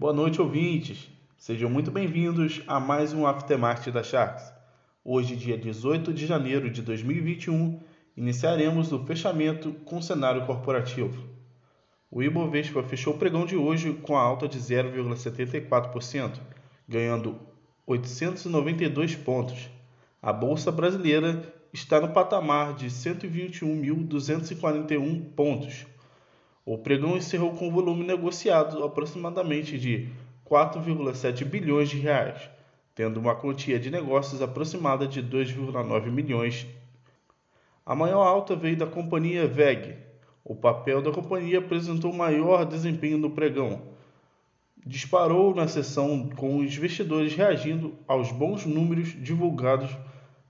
Boa noite, ouvintes. Sejam muito bem-vindos a mais um Aftermath da Sharks. Hoje, dia 18 de janeiro de 2021, iniciaremos o fechamento com o cenário corporativo. O Ibovespa fechou o pregão de hoje com a alta de 0,74%, ganhando 892 pontos. A bolsa brasileira está no patamar de 121.241 pontos. O pregão encerrou com volume negociado aproximadamente de 4,7 bilhões de reais, tendo uma quantia de negócios aproximada de 2,9 milhões. A maior alta veio da companhia VEG. O papel da companhia apresentou maior desempenho no pregão. Disparou na sessão com os investidores reagindo aos bons números divulgados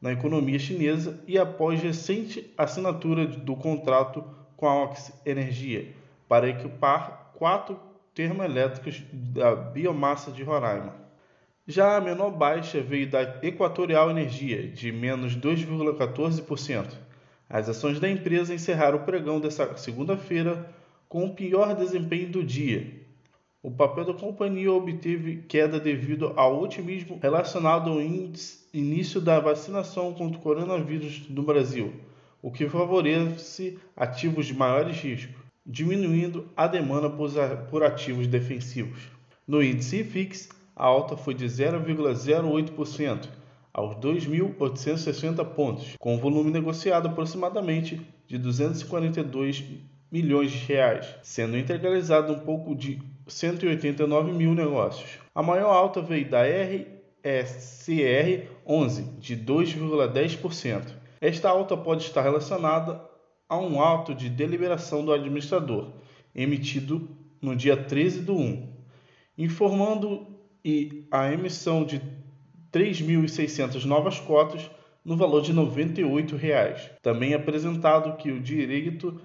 na economia chinesa e após recente assinatura do contrato com a Ox Energia para equipar quatro termoelétricas da biomassa de Roraima. Já a menor baixa veio da Equatorial Energia, de menos 2,14%. As ações da empresa encerraram o pregão desta segunda-feira com o pior desempenho do dia. O papel da companhia obteve queda devido ao otimismo relacionado ao início da vacinação contra o coronavírus no Brasil, o que favorece ativos de maiores riscos diminuindo a demanda por ativos defensivos. No índice IFIX, a alta foi de 0,08% aos 2.860 pontos, com volume negociado aproximadamente de 242 milhões de reais, sendo integralizado um pouco de 189 mil negócios. A maior alta veio da RSCR 11, de 2,10%. Esta alta pode estar relacionada a um ato de deliberação do administrador, emitido no dia 13 do 1, informando e a emissão de 3.600 novas cotas no valor de 98 reais. Também apresentado que o direito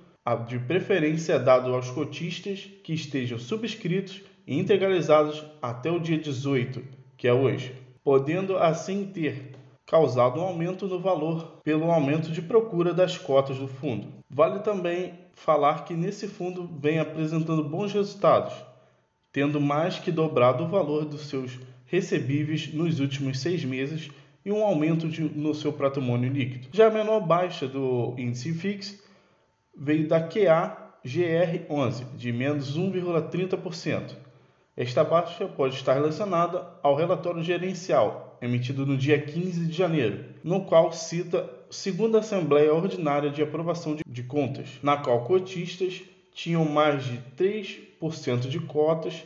de preferência é dado aos cotistas que estejam subscritos e integralizados até o dia 18, que é hoje, podendo assim ter causado um aumento no valor pelo aumento de procura das cotas do fundo. Vale também falar que nesse fundo vem apresentando bons resultados, tendo mais que dobrado o valor dos seus recebíveis nos últimos seis meses e um aumento de, no seu patrimônio líquido. Já a menor baixa do índice FIX veio da QA GR11, de menos 1,30%. Esta baixa pode estar relacionada ao relatório gerencial emitido no dia 15 de janeiro, no qual cita segunda Assembleia Ordinária de Aprovação de, Contas, na qual cotistas tinham mais de 3% de cotas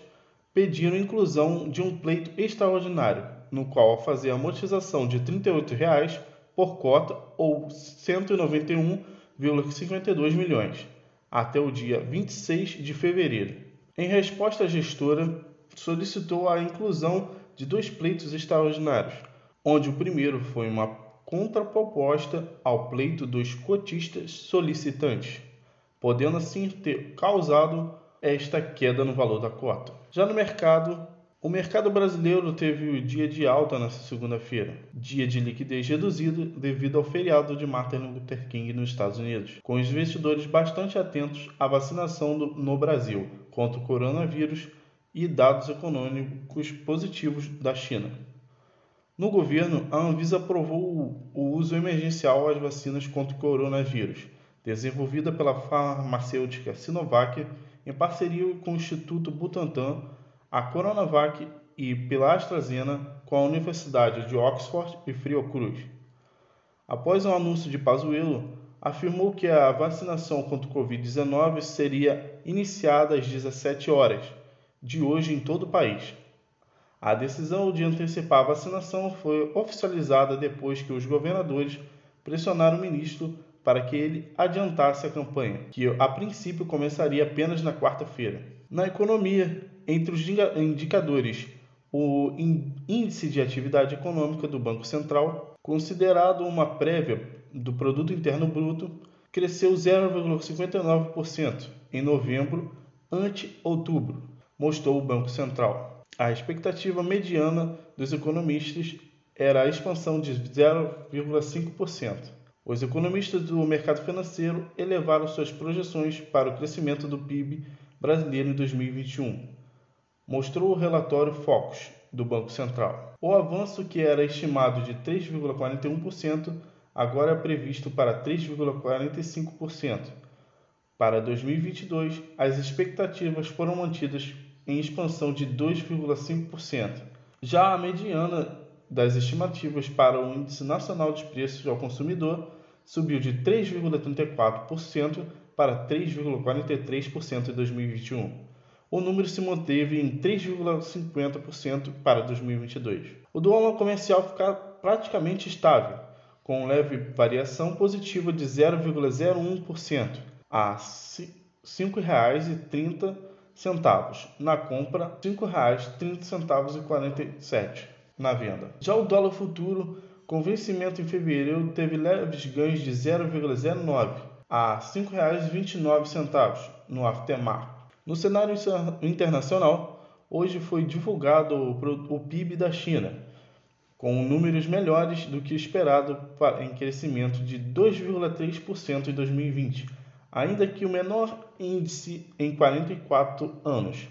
pediram inclusão de um pleito extraordinário, no qual fazer a amortização de 38 reais por cota ou 191,52 milhões, até o dia 26 de fevereiro. Em resposta, a gestora solicitou a inclusão de dois pleitos extraordinários, onde o primeiro foi uma contraproposta ao pleito dos cotistas solicitantes, podendo assim ter causado esta queda no valor da cota. Já no mercado, o mercado brasileiro teve o dia de alta nesta segunda-feira, dia de liquidez reduzido devido ao feriado de Martin Luther King nos Estados Unidos, com os investidores bastante atentos à vacinação do, no Brasil contra o coronavírus e dados econômicos positivos da China. No governo, a Anvisa aprovou o uso emergencial às vacinas contra o coronavírus, desenvolvida pela farmacêutica Sinovac em parceria com o Instituto Butantan, a Coronavac e pela AstraZeneca com a Universidade de Oxford e Fiocruz. Após o um anúncio de Pazuello, afirmou que a vacinação contra o Covid-19 seria iniciada às 17 horas, de hoje em todo o país. A decisão de antecipar a vacinação foi oficializada depois que os governadores pressionaram o ministro para que ele adiantasse a campanha, que a princípio começaria apenas na quarta-feira. Na economia, entre os indicadores, o índice de atividade econômica do Banco Central, considerado uma prévia do produto interno bruto, cresceu 0,59% em novembro ante outubro, mostrou o Banco Central. A expectativa mediana dos economistas era a expansão de 0,5%. Os economistas do mercado financeiro elevaram suas projeções para o crescimento do PIB brasileiro em 2021. mostrou o relatório Focus do Banco Central. O avanço que era estimado de 3,41% agora é previsto para 3,45%. Para 2022, as expectativas foram mantidas em expansão de 2,5%. Já a mediana das estimativas para o Índice Nacional de Preços ao Consumidor subiu de 3,34% para 3,43% em 2021. O número se manteve em 3,50% para 2022. O dólar comercial fica praticamente estável, com leve variação positiva de 0,01% a R$ 5,30 na compra, R$ 5,30,47 na venda. Já o dólar futuro com vencimento em fevereiro teve leves ganhos de 0,09 a R$ 5,29 no aftermarket. No cenário internacional, hoje foi divulgado o PIB da China, com números melhores do que esperado em crescimento de 2,3% em 2020, ainda que o menor índice em 44 anos.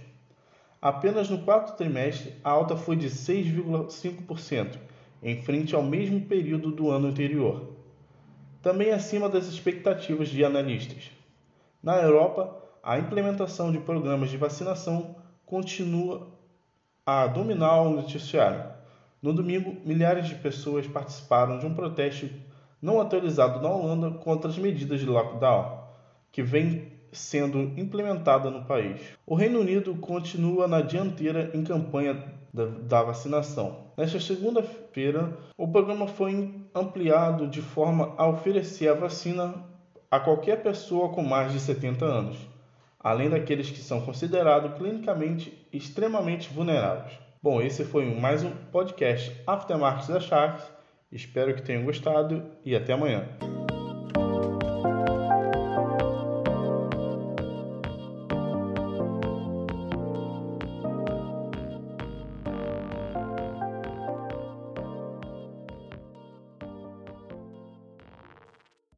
Apenas no quarto trimestre, a alta foi de 6,5%, em frente ao mesmo período do ano anterior, também acima das expectativas de analistas. Na Europa, a implementação de programas de vacinação continua a dominar o noticiário. No domingo, milhares de pessoas participaram de um protesto não autorizado na Holanda contra as medidas de lockdown, que vem sendo implementada no país. O Reino Unido continua na dianteira em campanha da, vacinação. Nesta segunda-feira, o programa foi ampliado de forma a oferecer a vacina a qualquer pessoa com mais de 70 anos, além daqueles que são considerados clinicamente extremamente vulneráveis. Bom, esse foi mais um podcast Aftermarket da Sharks. Espero que tenham gostado e até amanhã.